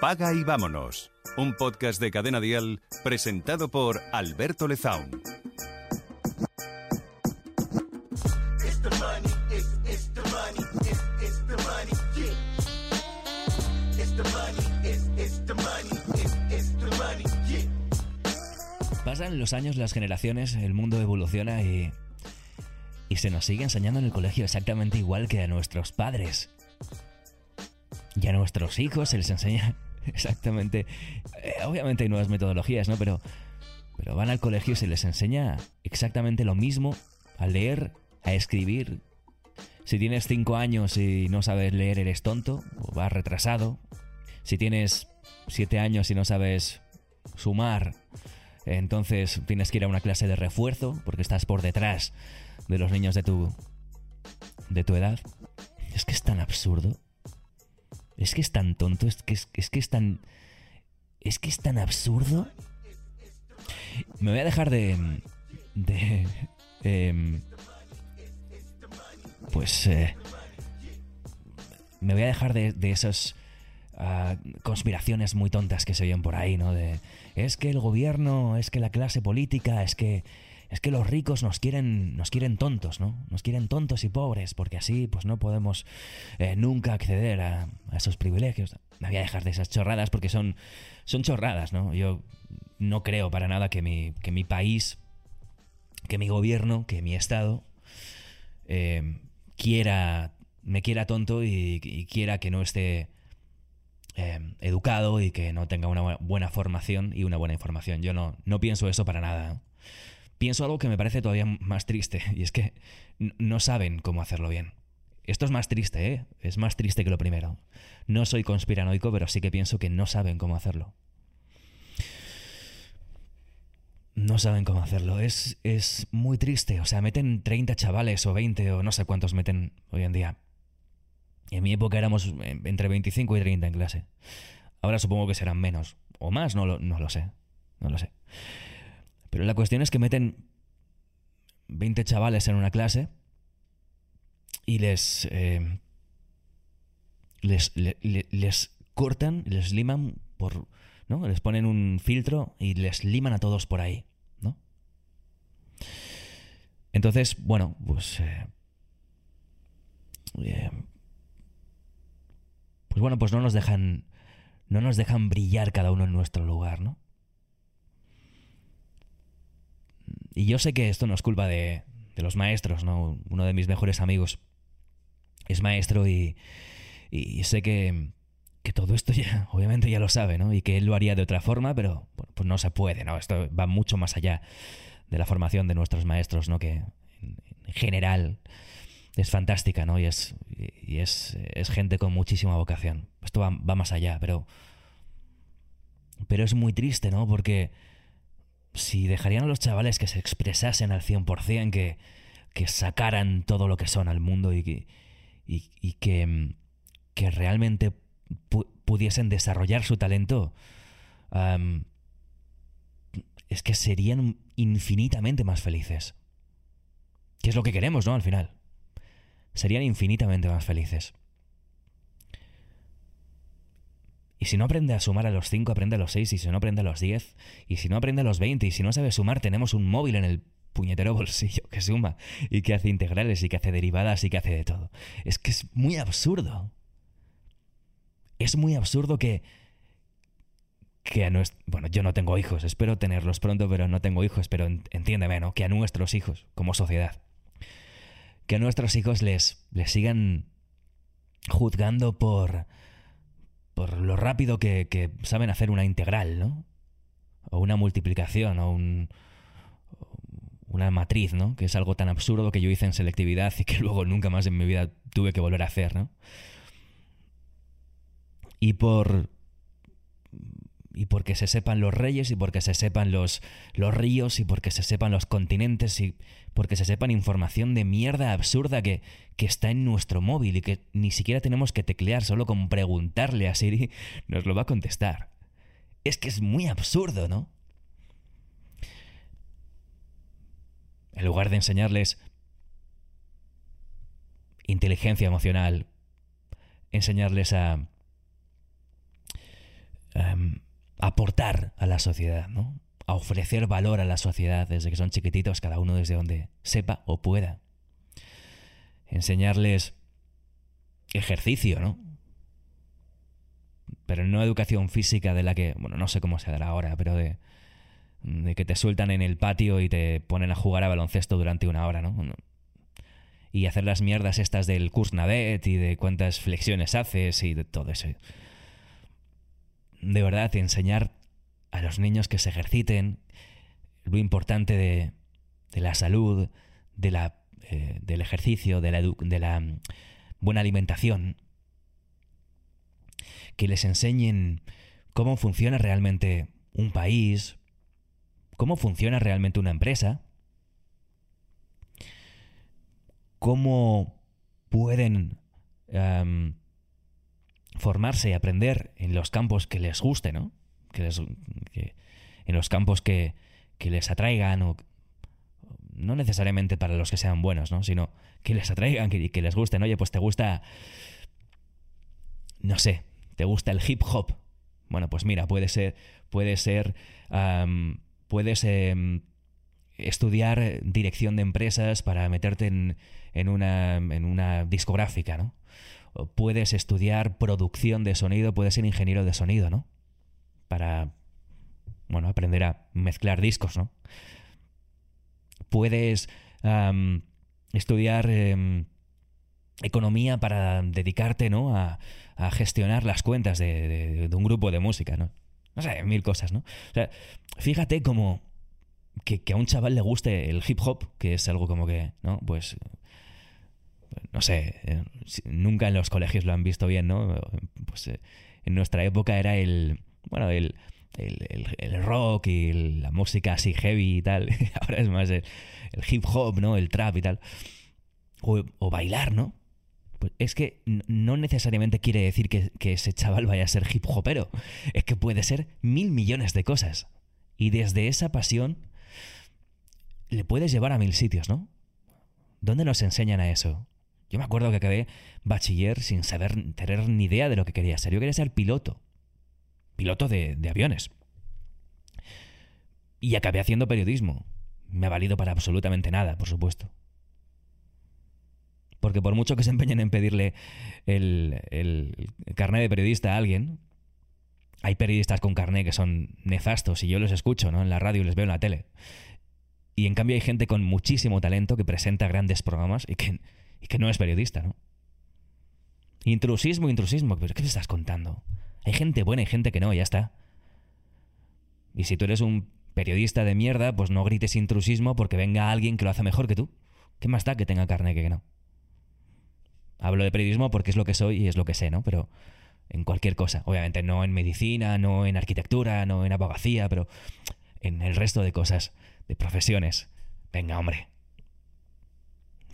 Apaga y vámonos. Un podcast de Cadena Dial presentado por Alberto Lezaun. Pasan los años, las generaciones, el mundo evoluciona y. y se nos sigue enseñando en el colegio exactamente igual que a nuestros padres. Y a nuestros hijos se les enseña exactamente. eh, obviamente hay nuevas metodologías, ¿no? Pero. Pero van al colegio y se les enseña exactamente lo mismo a leer, a escribir. Si tienes 5 años y no sabes leer, eres tonto o vas retrasado. Si tienes 7 años y no sabes sumar, entonces tienes que ir a una clase de refuerzo porque estás por detrás de los niños de tu de tu edad. Es que es tan absurdo. Es que es tan tonto, es que es, es que es tan es que es tan absurdo. Me voy a dejar de de em, pues eh, me voy a dejar de, de esas ah, conspiraciones muy tontas que se oyen por ahí, ¿no? De es que el gobierno, es que la clase política, es que es que los ricos nos quieren nos quieren tontos, ¿no? Nos quieren tontos y pobres porque así pues no podemos eh, nunca acceder a, esos privilegios. Me voy a dejar de esas chorradas porque son son chorradas, ¿no? Yo no creo para nada que mi que mi país, que mi gobierno, que mi estado eh, quiera me quiera tonto y, quiera que no esté eh, educado y que no tenga una bu- buena formación y una buena información. Yo no, no pienso eso para nada. Pienso algo que me parece todavía más triste y es que no saben cómo hacerlo bien. Esto es más triste, ¿eh? Es más triste que lo primero. No soy conspiranoico, pero sí que pienso que no saben cómo hacerlo. No saben cómo hacerlo. Es, es muy triste. O sea, meten 30 chavales o 20 o no sé cuántos meten hoy en día. En mi época éramos eh, entre 25 y 30 en clase. Ahora supongo que serán menos. O más, no lo, no lo sé. No lo sé. Pero la cuestión es que meten 20 chavales en una clase y les... eh, les, le- le- les cortan, les liman por... ¿no? Les ponen un filtro y les liman a todos por ahí, ¿no? Entonces, bueno, pues... eh, eh, pues bueno, pues no nos dejan no nos dejan brillar cada uno en nuestro lugar, ¿no? Y yo sé que esto no es culpa de, los maestros, ¿no? Uno de mis mejores amigos es maestro y, y sé que, que todo esto ya, obviamente ya lo sabe, ¿no? Y que él lo haría de otra forma, pero pues no se puede, ¿no? Esto va mucho más allá de la formación de nuestros maestros, ¿no? Que en, en general es fantástica, ¿no? Y es, y es, es gente con muchísima vocación. Esto va, va más allá, pero. Pero es muy triste, ¿no? Porque si dejarían a los chavales que se expresasen al 100%, que, que sacaran todo lo que son al mundo y que, y, mm, que realmente pu- pudiesen desarrollar su talento, es que serían infinitamente más felices. Que es lo que queremos, ¿no? Al final serían infinitamente más felices. Y si no aprende a sumar a los 5, aprende a los 6, y si no aprende a los 10, y si no aprende a los 20, y si no sabe sumar, tenemos un móvil en el puñetero bolsillo que suma, y que hace integrales, y que hace derivadas, y que hace de todo. Es que es muy absurdo. Es muy absurdo que... Que a. Bueno, yo no tengo hijos, espero tenerlos pronto, pero no tengo hijos, pero en- entiéndeme, ¿no? Que a nuestros hijos, como sociedad, que a nuestros hijos les, les sigan juzgando por, por lo rápido que, saben hacer una integral, ¿no? O una multiplicación, o un, una matriz, ¿no? Que es algo tan absurdo que yo hice en selectividad y que luego nunca más en mi vida tuve que volver a hacer, ¿no? Y por... Y porque se sepan los reyes y porque se sepan los, los ríos y porque se sepan los continentes y porque se sepan información de mierda absurda que, que está en nuestro móvil y que ni siquiera tenemos que teclear, solo con preguntarle a Siri nos lo va a contestar. Es que es muy absurdo, ¿no? En lugar de enseñarles inteligencia emocional, enseñarles a em, aportar a la sociedad, ¿no? A ofrecer valor a la sociedad desde que son chiquititos, cada uno desde donde sepa o pueda. Enseñarles ejercicio, ¿no? Pero no educación física de la que, bueno, no sé cómo se dará ahora, pero de, que te sueltan en el patio y te ponen a jugar a baloncesto durante una hora, ¿no? Y hacer las mierdas estas del Navet y de cuántas flexiones haces y de todo eso. De verdad, enseñar a los niños que se ejerciten, lo importante de, la salud, de la, eh, del ejercicio, de la, mm, buena alimentación, que les enseñen cómo funciona realmente un país, cómo funciona realmente una empresa, cómo pueden formarse y aprender en los campos que les guste, ¿no? Que en los campos que, que les atraigan o no necesariamente para los que sean buenos, ¿no? Sino que les atraigan, que, que les gusten. Oye, pues te gusta, no sé, te gusta el hip hop. Bueno, pues mira, puede ser, puede ser puedes em, estudiar dirección de empresas para meterte en, en, una, en una discográfica, ¿no? Puedes estudiar producción de sonido, puedes ser ingeniero de sonido, ¿no? Para, bueno, aprender a mezclar discos, ¿no? Puedes estudiar em, economía para dedicarte, ¿no? A, a gestionar las cuentas de, un grupo de música, ¿no? No sé, mil cosas, ¿no? O sea, fíjate como que, a un chaval le guste el hip hop, que es algo como que, ¿no? Pues no sé, eh, nunca en los colegios lo han visto bien, ¿no? Pues eh, en nuestra época era el, bueno, el, el, rock y la música así heavy y tal. Ahora es más el, hip hop, ¿no? El trap y tal. O, o bailar, ¿no? Pues es que no necesariamente quiere decir que, ese chaval vaya a ser hip hopero. Es que puede ser mil millones de cosas. Y desde esa pasión le puedes llevar a mil sitios, ¿no? ¿Dónde nos enseñan a eso? Yo me acuerdo que acabé bachiller sin saber, tener ni idea de lo que quería ser. Yo quería ser piloto. Piloto de, aviones. Y acabé haciendo periodismo. Me ha valido para absolutamente nada, por supuesto. Porque por mucho que se empeñen en pedirle el, el carnet de periodista a alguien, hay periodistas con carnet que son nefastos y yo los escucho ¿no? en la radio y les veo en la tele. Y en cambio hay gente con muchísimo talento que presenta grandes programas y que, y que no es periodista, ¿no? Intrusismo, intrusismo. ¿Pero qué te estás contando? Hay gente buena y gente que no, ya está. Y si tú eres un periodista de mierda, pues no grites intrusismo porque venga alguien que lo hace mejor que tú. ¿Qué más da que tenga carne que no? Hablo de periodismo porque es lo que soy y es lo que sé, ¿no? Pero en cualquier cosa. Obviamente no en medicina, no en arquitectura, no en abogacía, pero en el resto de cosas, de profesiones. Venga, hombre.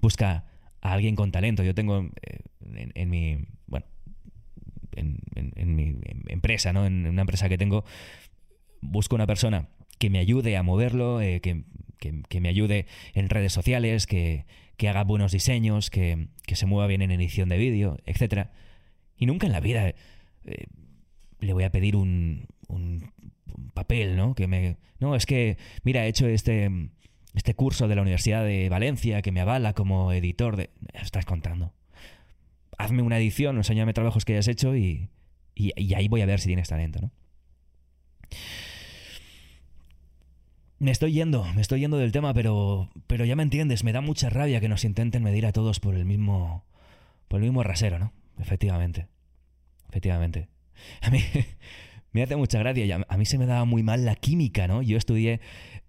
Busca a alguien con talento. Yo tengo eh, en, mi. Bueno. En, mi empresa, ¿no? En una empresa que tengo. Busco una persona que me ayude a moverlo, eh, que, que me ayude en redes sociales, que, que haga buenos diseños, que, se mueva bien en edición de vídeo, etc. Y nunca en la vida eh, le voy a pedir un, un, papel, ¿no? Que me, no, es que, mira, he hecho este, este curso de la Universidad de Valencia que me avala como editor de... Estás contando. Hazme una edición, enséñame trabajos que hayas hecho y, y, y ahí voy a ver si tienes talento, ¿no? Me estoy yendo, me estoy yendo del tema, pero, pero ya me entiendes, me da mucha rabia que nos intenten medir a todos por el mismo, por el mismo rasero, ¿no? Efectivamente, efectivamente. A mí me hace mucha gracia, a mí se me daba muy mal la química, ¿no? Yo estudié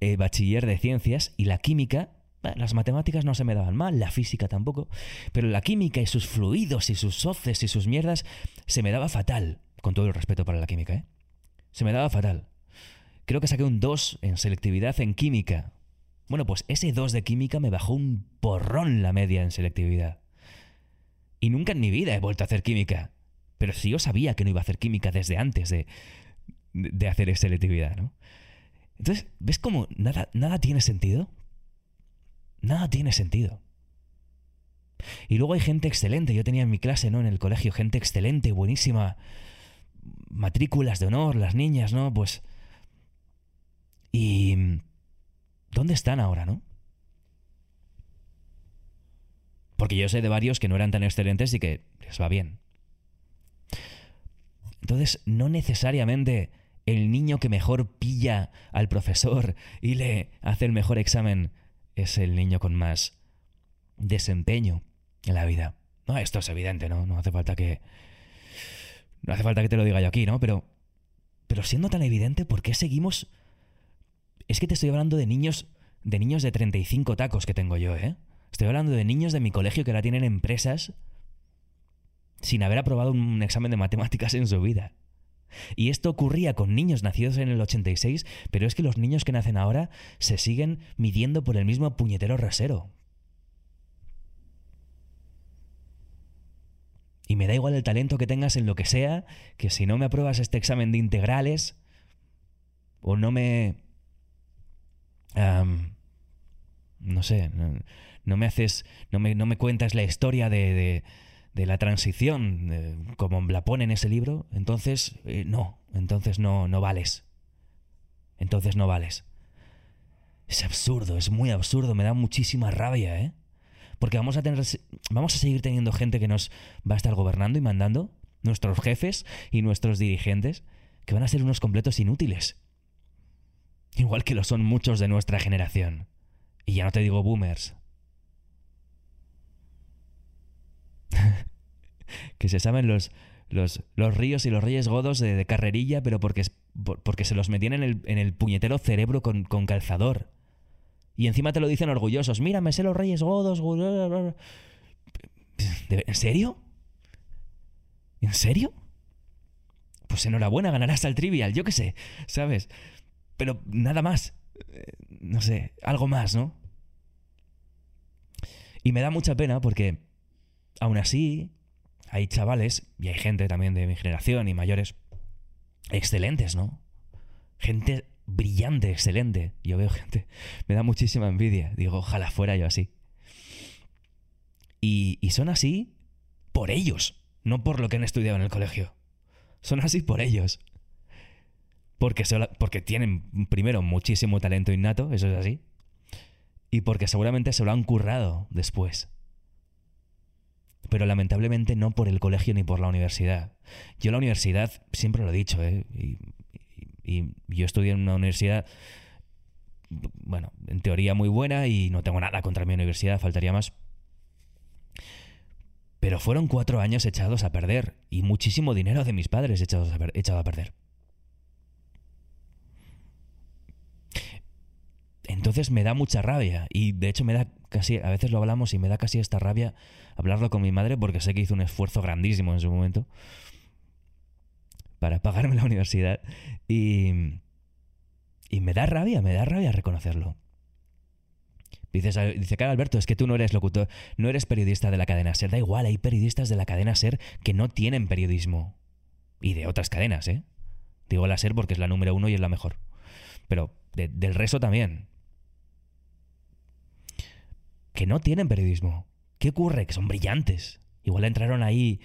eh, bachiller de ciencias y la química, las matemáticas no se me daban mal, la física tampoco, pero la química y sus fluidos y sus soces y sus mierdas se me daba fatal, con todo el respeto para la química, ¿eh? Se me daba fatal. Creo que saqué un 2 en selectividad en química. Bueno, pues ese 2 de química me bajó un porrón la media en selectividad. Y nunca en mi vida he vuelto a hacer química. Pero si yo sabía que no iba a hacer química desde antes de, de hacer selectividad, ¿no? Entonces, ¿ves cómo nada, nada tiene sentido? Nada tiene sentido. Y luego hay gente excelente. Yo tenía en mi clase, ¿no? En el colegio, gente excelente, buenísima, matrículas de honor, las niñas, ¿no? Pues... ¿Y dónde están ahora, no? Porque yo sé de varios que no eran tan excelentes y que les va bien. Entonces, no necesariamente el niño que mejor pilla al profesor y le hace el mejor examen es el niño con más desempeño en la vida. No, esto es evidente, ¿no? No hace falta que. No hace falta que te lo diga yo aquí, ¿no? Pero. Pero siendo tan evidente, ¿por qué seguimos? Es que te estoy hablando de niños. De niños de 35 tacos que tengo yo, ¿eh? Estoy hablando de niños de mi colegio que ahora tienen empresas sin haber aprobado un examen de matemáticas en su vida. Y esto ocurría con niños nacidos en el 86, pero es que los niños que nacen ahora se siguen midiendo por el mismo puñetero rasero. Y me da igual el talento que tengas en lo que sea, que si no me apruebas este examen de integrales, o no me... no sé, no, me haces, no me, no me cuentas la historia de de la transición, como la pone en ese libro, entonces eh, no, entonces no, no vales. Entonces no vales. Es absurdo, es muy absurdo, me da muchísima rabia, ¿eh? Porque vamos a tener vamos a seguir teniendo gente que nos va a estar gobernando y mandando, nuestros jefes y nuestros dirigentes, que van a ser unos completos inútiles. Igual que lo son muchos de nuestra generación. Y ya no te digo boomers, que se saben los, los, ríos y los reyes godos de, carrerilla, pero porque, porque se los metían en el, en el puñetero cerebro con, con, calzador. Y encima te lo dicen orgullosos. Mira, me sé los reyes godos. ¿En serio? ¿En serio? Pues enhorabuena, ganarás al trivial, yo qué sé, ¿sabes? Pero nada más. Eh, no sé, algo más, ¿no? Y me da mucha pena porque Aún así, hay chavales, y hay gente también de mi generación y mayores, excelentes, ¿no? Gente brillante, excelente. Yo veo gente, me da muchísima envidia. Digo, ojalá fuera yo así. Y, son así por ellos, no por lo que han estudiado en el colegio. Son así por ellos. Porque, tienen, primero, muchísimo talento innato, eso es así. Y porque seguramente se lo han currado después pero lamentablemente no por el colegio ni por la universidad. Yo la universidad, siempre lo he dicho, ¿eh? y, yo estudié en una universidad, bueno, en teoría muy buena y no tengo nada contra mi universidad, faltaría más. Pero fueron cuatro años echados a perder y muchísimo dinero de mis padres echados echado a perder. Entonces me da mucha rabia y de hecho me da casi, a veces lo hablamos y me da casi esta rabia hablarlo con mi madre porque sé que hizo un esfuerzo grandísimo en su momento para pagarme la universidad y, y me da rabia, me da rabia reconocerlo. Dice, dice, claro, Alberto, es que tú no eres locutor, no eres periodista de la cadena SER. Da igual, hay periodistas de la cadena SER que no tienen periodismo. Y de otras cadenas, ¿eh? Digo la SER porque es la número uno y es la mejor. Pero del resto también que no tienen periodismo. ¿Qué ocurre? Que son brillantes. Igual entraron ahí,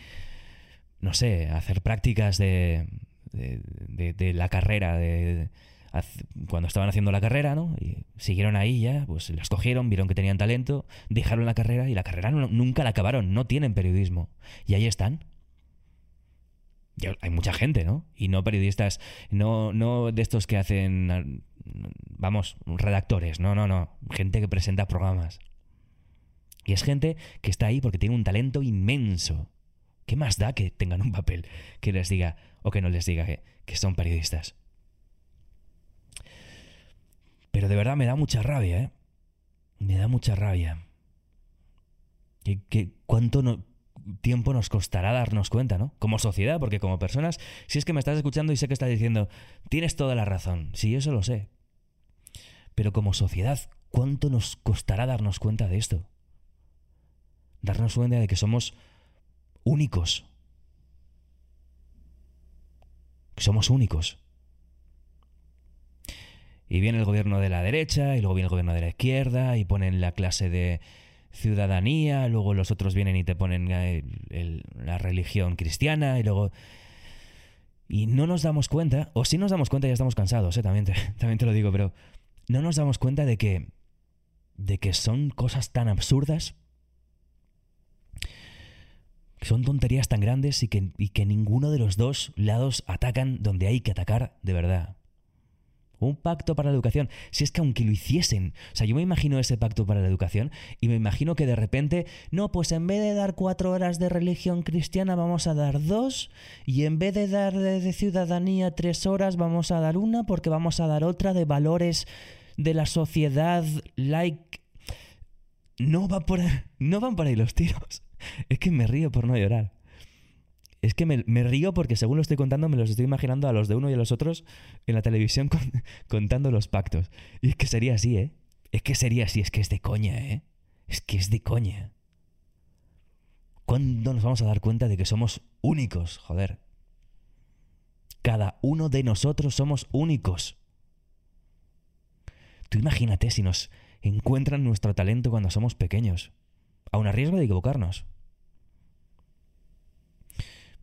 no sé, a hacer prácticas de, de, la carrera, de, cuando estaban haciendo la carrera, ¿no? Y siguieron ahí ya, pues las cogieron, vieron que tenían talento, dejaron la carrera y la carrera nunca la acabaron, no tienen periodismo. Y ahí están. hay mucha gente, ¿no? Y no periodistas, no, no de estos que hacen, vamos, redactores, no, no, no, gente que presenta programas. Y es gente que está ahí porque tiene un talento inmenso. ¿Qué más da que tengan un papel que les diga o que no les diga que, son periodistas? Pero de verdad me da mucha rabia, ¿eh? Me da mucha rabia. ¿Qué, cuánto tiempo nos costará darnos cuenta, ¿no? Como sociedad, porque como personas, si es que me estás escuchando y sé que estás diciendo, tienes toda la razón, sí, eso lo sé. Pero como sociedad, ¿cuánto nos costará darnos cuenta de esto? Darnos cuenta de que somos únicos. somos únicos. Y viene el gobierno de la derecha, y luego viene el gobierno de la izquierda, y ponen la clase de ciudadanía, luego los otros vienen y te ponen la religión cristiana, y luego... Y no nos damos cuenta, o si nos damos cuenta ya estamos cansados, ¿eh? también, te, también te lo digo, pero no nos damos cuenta de que, de que son cosas tan absurdas, son tonterías tan grandes y que, y que ninguno de los dos lados atacan donde hay que atacar de verdad. Un pacto para la educación. Si es que aunque lo hiciesen, o sea, yo me imagino ese pacto para la educación y me imagino que de repente, no, pues en vez de dar cuatro horas de religión cristiana vamos a dar dos y en vez de dar de, ciudadanía tres horas vamos a dar una porque vamos a dar otra de valores de la sociedad like... No, va por, no van por ahí los tiros. Es que me río por no llorar. Es que me, río porque según lo estoy contando me los estoy imaginando a los de uno y a los otros en la televisión contando los pactos. Y es que sería así, ¿eh? Es que sería así, es que es de coña, ¿eh? Es que es de coña. ¿Cuándo nos vamos a dar cuenta de que somos únicos? Joder. Cada uno de nosotros somos únicos. Tú imagínate si nos encuentran nuestro talento cuando somos pequeños, aun a riesgo de equivocarnos.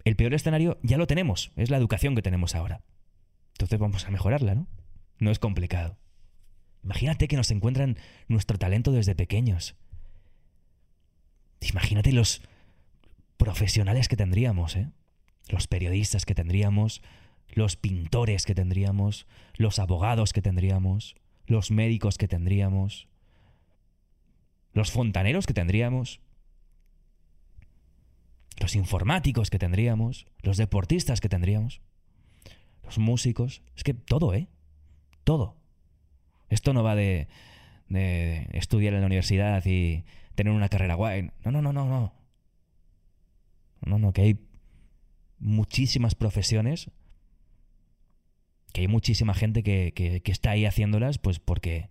El peor escenario ya lo tenemos, es la educación que tenemos ahora. Entonces vamos a mejorarla, ¿no? No es complicado. Imagínate que nos encuentran nuestro talento desde pequeños. Imagínate los profesionales que tendríamos, ¿eh? Los periodistas que tendríamos, los pintores que tendríamos, los abogados que tendríamos, los médicos que tendríamos, los fontaneros que tendríamos los informáticos que tendríamos, los deportistas que tendríamos, los músicos, es que todo, ¿eh? Todo. Esto no va de, de estudiar en la universidad y tener una carrera guay. No, no, no, no, no. No, no, que hay muchísimas profesiones, que hay muchísima gente que, que, que está ahí haciéndolas, pues porque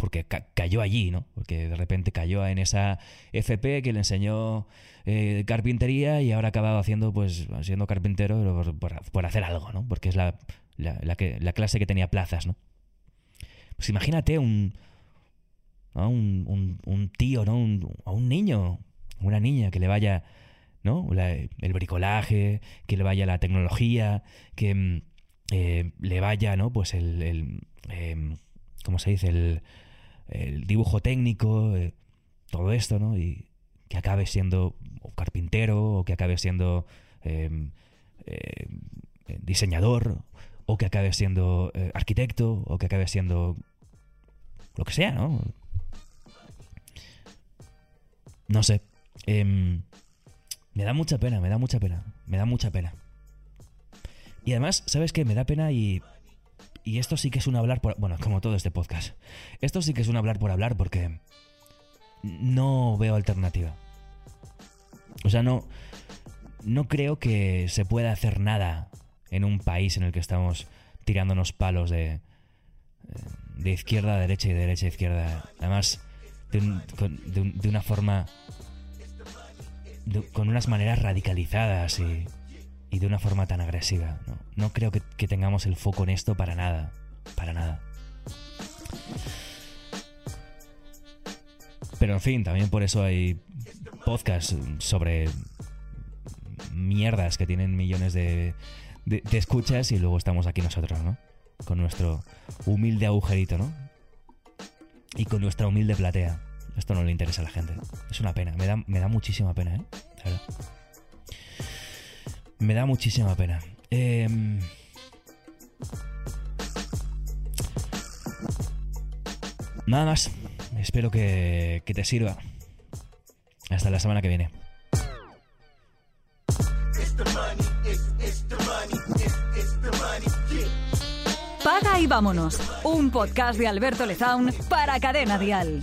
porque cayó allí, ¿no? Porque de repente cayó en esa FP que le enseñó eh, carpintería y ahora ha acabado haciendo, pues, siendo carpintero por, hacer algo, ¿no? Porque es la, clase que tenía plazas, ¿no? Pues imagínate un, un, tío, ¿no? Un, a un niño, una niña que le vaya, ¿no? el bricolaje, que le vaya la tecnología, que mm, eh, le vaya, ¿no? Pues el, el em, ¿cómo se dice? El, el dibujo técnico, eh, todo esto, ¿no? Y que acabe siendo carpintero o que acabe siendo em, eh, diseñador o que acabe siendo eh, arquitecto o que acabe siendo lo que sea, ¿no? No sé. Em, me da mucha pena, me da mucha pena, me da mucha pena. Y además, ¿sabes qué? Me da pena y y esto sí que es un hablar por... Bueno, como todo este podcast. Esto sí que es un hablar por hablar porque no veo alternativa. O sea, no, no creo que se pueda hacer nada en un país en el que estamos tirándonos palos de, de izquierda a derecha y de derecha a izquierda. Además, de, una forma... con unas maneras radicalizadas y y de una forma tan agresiva. No, creo que, tengamos el foco en esto para nada. Para nada. Pero en fin, también por eso hay podcasts sobre mierdas que tienen millones de, de, escuchas y luego estamos aquí nosotros, ¿no? Con nuestro humilde agujerito, ¿no? Y con nuestra humilde platea. Esto no le interesa a la gente. Es una pena, me da, me da muchísima pena, ¿eh? Me da muchísima pena. Em, nada más. Espero que, que te sirva. Hasta la semana que viene. Paga y vámonos. Un podcast de Alberto Lezaun para Cadena Dial.